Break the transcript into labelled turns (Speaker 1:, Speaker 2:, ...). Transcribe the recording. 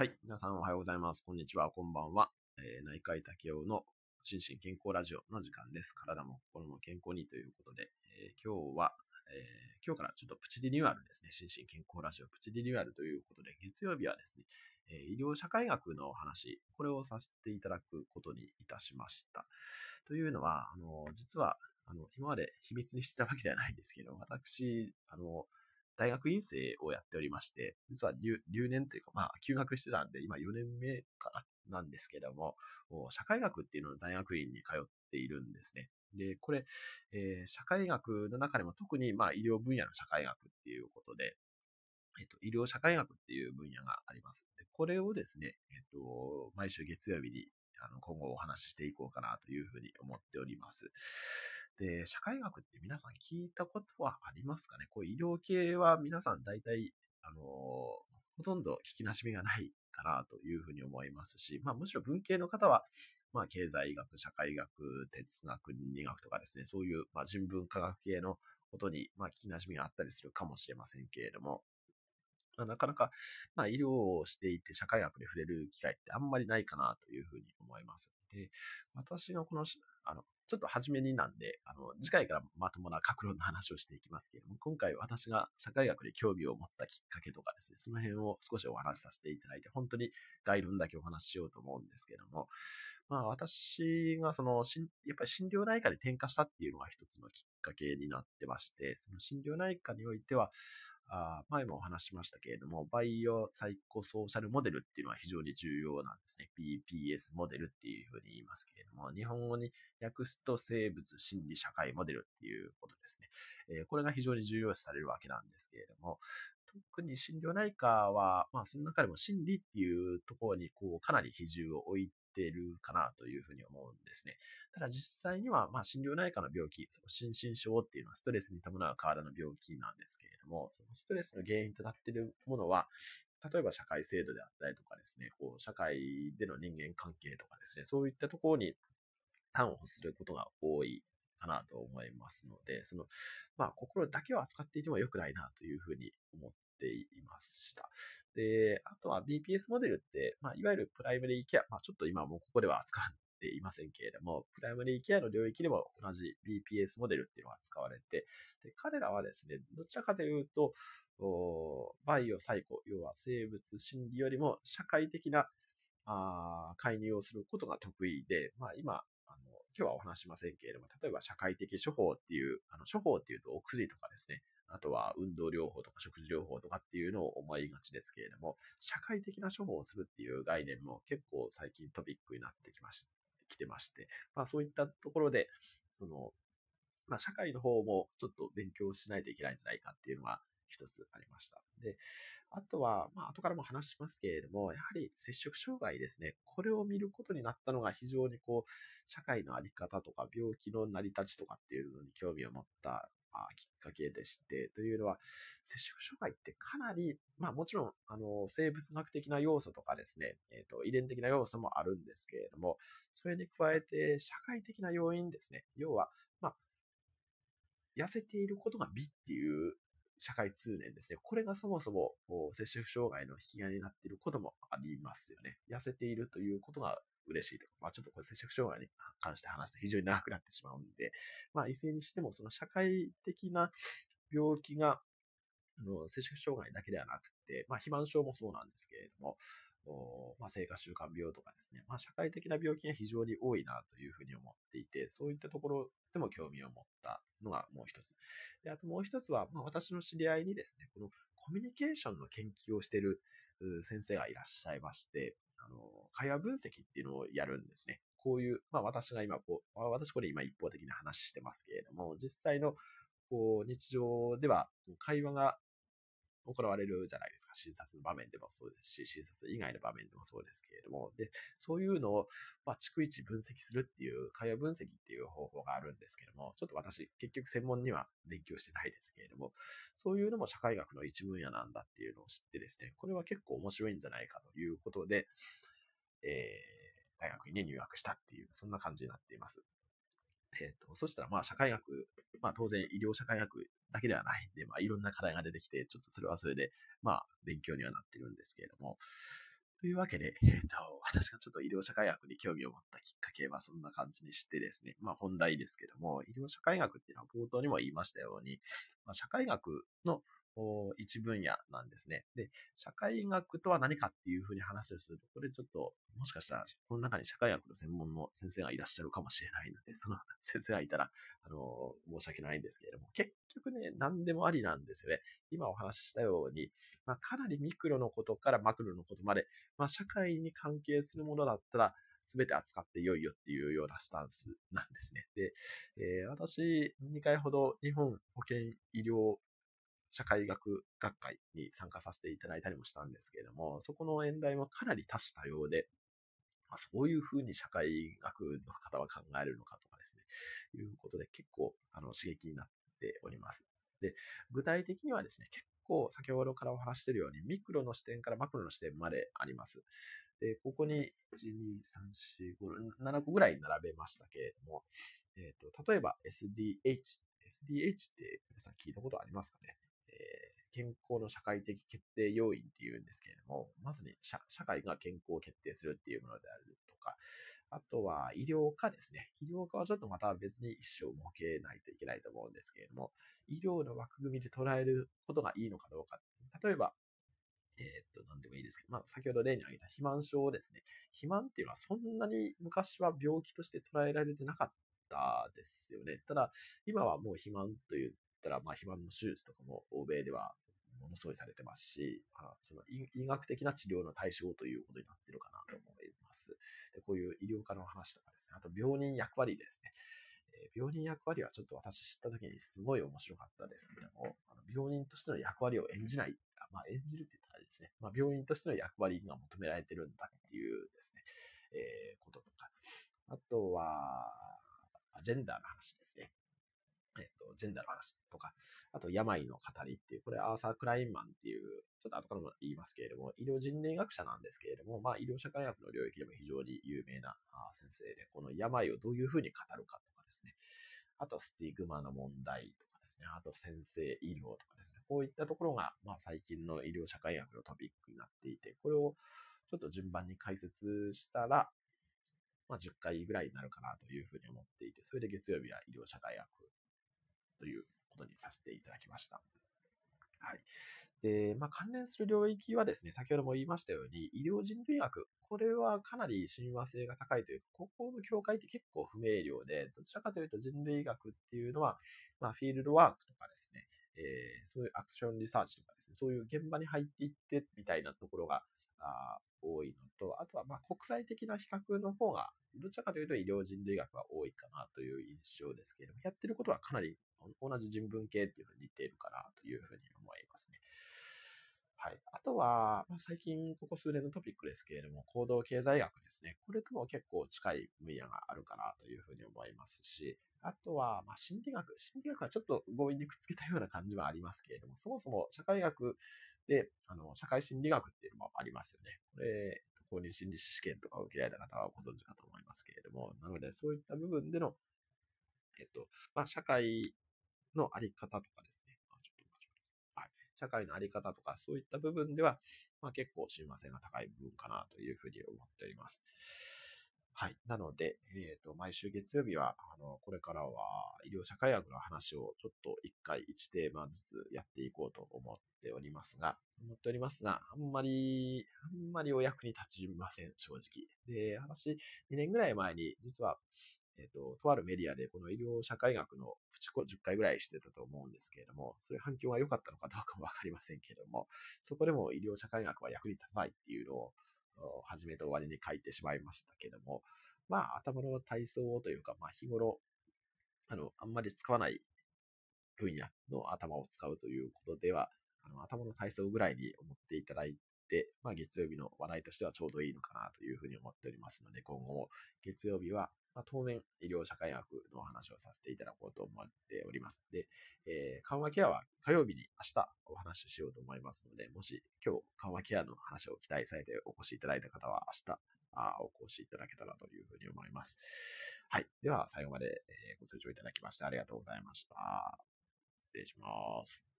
Speaker 1: はい。皆さんおはようございます。こんにちは。こんばんは。えー、内科医竹雄の心身健康ラジオの時間です。体も心も健康にということで、えー、今日は、えー、今日からちょっとプチリニューアルですね。心身健康ラジオプチリニューアルということで、月曜日はですね、え医療社会学の話、これをさせていただくことにいたしました。というのは、あの、実は、あの、今まで秘密にしてたわけではないんですけど、私、あの、大学院生をやっておりまして、実は留年というか、まあ、休学してたんで、今4年目かな、なんですけども、社会学っていうのの大学院に通っているんですね。で、これ、えー、社会学の中でも特に、まあ、医療分野の社会学っていうことで、えっと、医療社会学っていう分野があります。でこれをですね、えっと、毎週月曜日にあの今後お話ししていこうかなというふうに思っております。で、社会学って皆さん聞いたことはありますかね？こう医療系は皆さん大体、あのほとんど聞きなじみがないかなというふうに思いますし、まあむしろ文系の方は、まあ経済学、社会学、哲学、倫理学とかですね、そういう、まあ、人文科学系のことに、まあ聞きなじみがあったりするかもしれませんけれども、まあ、なかなか、まあ、医療をしていて社会学で触れる機会ってあんまりないかなというふうに思います。で、私がこの、あの、ちょっと初めになんで、あの、次回からまともな格論の話をしていきますけれども、今回私が社会学で興味を持ったきっかけとかですね、その辺を少しお話しさせていただいて、本当に概論だけお話ししようと思うんですけれども、まあ私がその、やっぱり診療内科に転化したっていうのが一つのきっかけになってまして、その診療内科においては、あ前もお話しましたけれども、バイオサイコソーシャルモデルっていうのは非常に重要なんですね。BPS モデルっていうふうに言いますけれども、日本語に訳すと生物心理社会モデルっていうことですね。えー、これが非常に重要視されるわけなんですけれども、特に心療内科は、まあ、その中でも心理っていうところに、こう、かなり比重を置いてるかなというふうに思うんですね。ただ実際には、まあ、心療内科の病気、その心身症っていうのはストレスに伴う体の病気なんですけれども、そのストレスの原因となっているものは、例えば社会制度であったりとかですね、こう社会での人間関係とかですね、そういったところに端を発することが多いかなと思いますので、その、まあ、心だけを扱っていても良くないなというふうに思っていました。で、あとは BPS モデルって、まあ、いわゆるプライマリーケア、まあ、ちょっと今もうここでは扱っていませんけれども、プライマリーケアの領域でも同じ BPS モデルっていうのが使われて、で彼らはですね、どちらかというと、バイオ、サイコ、要は生物、心理よりも社会的なあ介入をすることが得意で、まあ、今、今日はお話しませんけれども、例えば社会的処方っていう、あの処方っていうとお薬とかですね、あとは運動療法とか食事療法とかっていうのを思いがちですけれども、社会的な処方をするっていう概念も結構最近トピックになってきまし来てまして、まあそういったところで、その、まあ社会の方もちょっと勉強しないといけないんじゃないかっていうのが一つありました。で、あとは、まあ、後からも話しますけれども、やはり接触障害ですね。これを見ることになったのが非常にこう、社会のあり方とか病気の成り立ちとかっていうのに興味を持ったまあ、きっかけでして、というのは、接触障害ってかなり、まあもちろん、あの、生物学的な要素とかですね、えっ、ー、と、遺伝的な要素もあるんですけれども、それに加えて、社会的な要因ですね。要は、まあ、痩せていることが美っていう社会通念ですね。これがそもそも摂食障害の引き金になっていることもありますよね。痩せているということが嬉しいとか、まあちょっとこれ摂食障害に関して話すと非常に長くなってしまうんで、まあいずれにしてもその社会的な病気が、あの、摂食障害だけではなくて、まあ肥満症もそうなんですけれども、おまあ、生活習慣病とかですね、まあ、社会的な病気が非常に多いなというふうに思っていて、そういったところでも興味を持ったのがもう一つ。であともう一つは、まあ、私の知り合いにですね、このコミュニケーションの研究をしている先生がいらっしゃいまして、あの、会話分析っていうのをやるんですね。こういう、まあ私が今こう、私これ今一方的な話してますけれども、実際のこう日常では会話が行われるじゃないですか。診察の場面でもそうですし、診察以外の場面でもそうですけれども、で、そういうのを、まあ、逐一分析するっていう、会話分析っていう方法があるんですけれども、ちょっと私、結局専門には勉強してないですけれども、そういうのも社会学の一分野なんだっていうのを知ってですね、これは結構面白いんじゃないかということで、えー、大学院に、入学したっていう、そんな感じになっています。え、ー、と、そしたらまあ社会学、まあ当然医療社会学だけではないんで、まあいろんな課題が出てきて、ちょっとそれはそれで、まあ勉強にはなってるんですけれども、というわけで、えっ、と、私がちょっと医療社会学に興味を持ったきっかけはそんな感じにしてですね、まあ本題ですけども、医療社会学っていうのは冒頭にも言いましたように、まあ、社会学の一分野なんですね。で、社会学とは何かっていうふうに話をすると、これちょっと、もしかしたら、この中に社会学の専門の先生がいらっしゃるかもしれないので、その 先生がいたら、あの、申し訳ないんですけれども、結局ね、何でもありなんですよね。今お話ししたように、まあ、かなりミクロのことからマクロのことまで、まあ、社会に関係するものだったら、すべて扱ってよいよっていうようなスタンスなんですね。で、えー、私、2回ほど日本保健医療社会学学会に参加させていただいたりもしたんですけれども、そこの演題もかなり多種多様で、まあ、そういうふうに社会学の方は考えるのかとかですね、いうことで結構あの刺激になっております。で、具体的にはですね、結構先ほどからお話しているように、ミクロの視点からマクロの視点まであります。で、ここに1、2、3、4、5、7個ぐらい並べましたけれども、えっ、ー、と、例えば SDH、SDH って皆さん聞いたことありますかね？健康の社会的決定要因っていうんですけれども、まさに社会が健康を決定するっていうものであるとか、あとは医療科ですね。医療科はちょっとまた別に一生設けないといけないと思うんですけれども、医療の枠組みで捉えることがいいのかどうか。例えば、え、っと、なんでもいいですけど、まあ、先ほど例に挙げた肥満症ですね。肥満っていうのはそんなに昔は病気として捉えられてなかったですよね。ただ、今はもう肥満というったら、まあ、肥満の手術とかも欧米ではものすごいされてますし、まあ、その医学的な治療の対象ということになっているかなと思います。でこういう医療科の話とかですね、あと病人役割ですね。え病人役割はちょっと私知った時にすごい面白かったですけども、あの病人としての役割を演じない、まあ、演じるって言ったらですね、まあ、病院としての役割が求められてるんだっていうですね、えー、こととか、あとは、ジェンダーの話ですね。えっと、ジェンダーの話とか、あと、病の語りっていう、これ、アーサー・クラインマンっていう、ちょっと後からも言いますけれども、医療人類学者なんですけれども、まあ、医療社会学の領域でも非常に有名な先生で、この病をどういうふうに語るかとかですね、あと、スティグマの問題とかですね、あと、先生医療とかですね、こういったところが、まあ、最近の医療社会学のトピックになっていて、これをちょっと順番に解説したら、まあ、10回ぐらいになるかなというふうに思っていて、それで月曜日は医療社会学ということにさせていただきました。はい。で、まあ、関連する領域はですね、先ほども言いましたように、医療人類学、これはかなり親和性が高いというか、ここの境界って結構不明瞭で、どちらかというと人類学っていうのは、まあ、フィールドワークとかですね、えー、そういうアクションリサーチとかですね、そういう現場に入っていってみたいなところがあ多いのと、あとはま国際的な比較の方が、どちらかというと医療人類学は多いかなという印象ですけれども、やってることはかなり同じ人文系っていうのに似ているかなというふうに思います。はい。あとは、まあ、最近ここ数年のトピックですけれども、行動経済学ですね。これとも結構近い分野があるかなというふうに思いますし、あとは、まあ、心理学。心理学はちょっと強引にくっつけたような感じはありますけれども、そもそも社会学で、あの、社会心理学っていうのもありますよね。これ、公認心理師試験とかを受けられた方はご存知かと思いますけれども、なので、そういった部分での、えっと、まあ、社会のあり方とかですね。社会のあり方とか、そういった部分では、まあ、結構親和性が高い部分かなというふうに思っております。はい。なので、えっ、ー、と、毎週月曜日は、あの、これからは医療社会学の話をちょっと一回一テーマずつやっていこうと思っておりますが、思っておりますが、あんまり、あんまりお役に立ちません、正直。で、私、2年ぐらい前に、実は、えっ、ー、と、とあるメディアでこの医療社会学のプチコ10回ぐらいしてたと思うんですけれども、そういう反響が良かったのかどうかもわかりませんけれども、そこでも医療社会学は役に立たないっていうのを、始めと終わりに書いてしまいましたけれども、まあ、頭の体操というか、まあ、日頃、あの、あんまり使わない分野の頭を使うということでは、あの頭の体操ぐらいに思っていただいて、まあ、月曜日の話題としてはちょうどいいのかなというふうに思っておりますので、今後も月曜日は、まあ、当面医療社会学の話をさせていただこうと思っております。で、えー、緩和ケアは火曜日に明日お話ししようと思いますので、もし今日緩和ケアの話を期待されてお越しいただいた方は明日あお越しいただけたらというふうに思います。はい。では、最後までご清聴いただきましてありがとうございました。失礼します。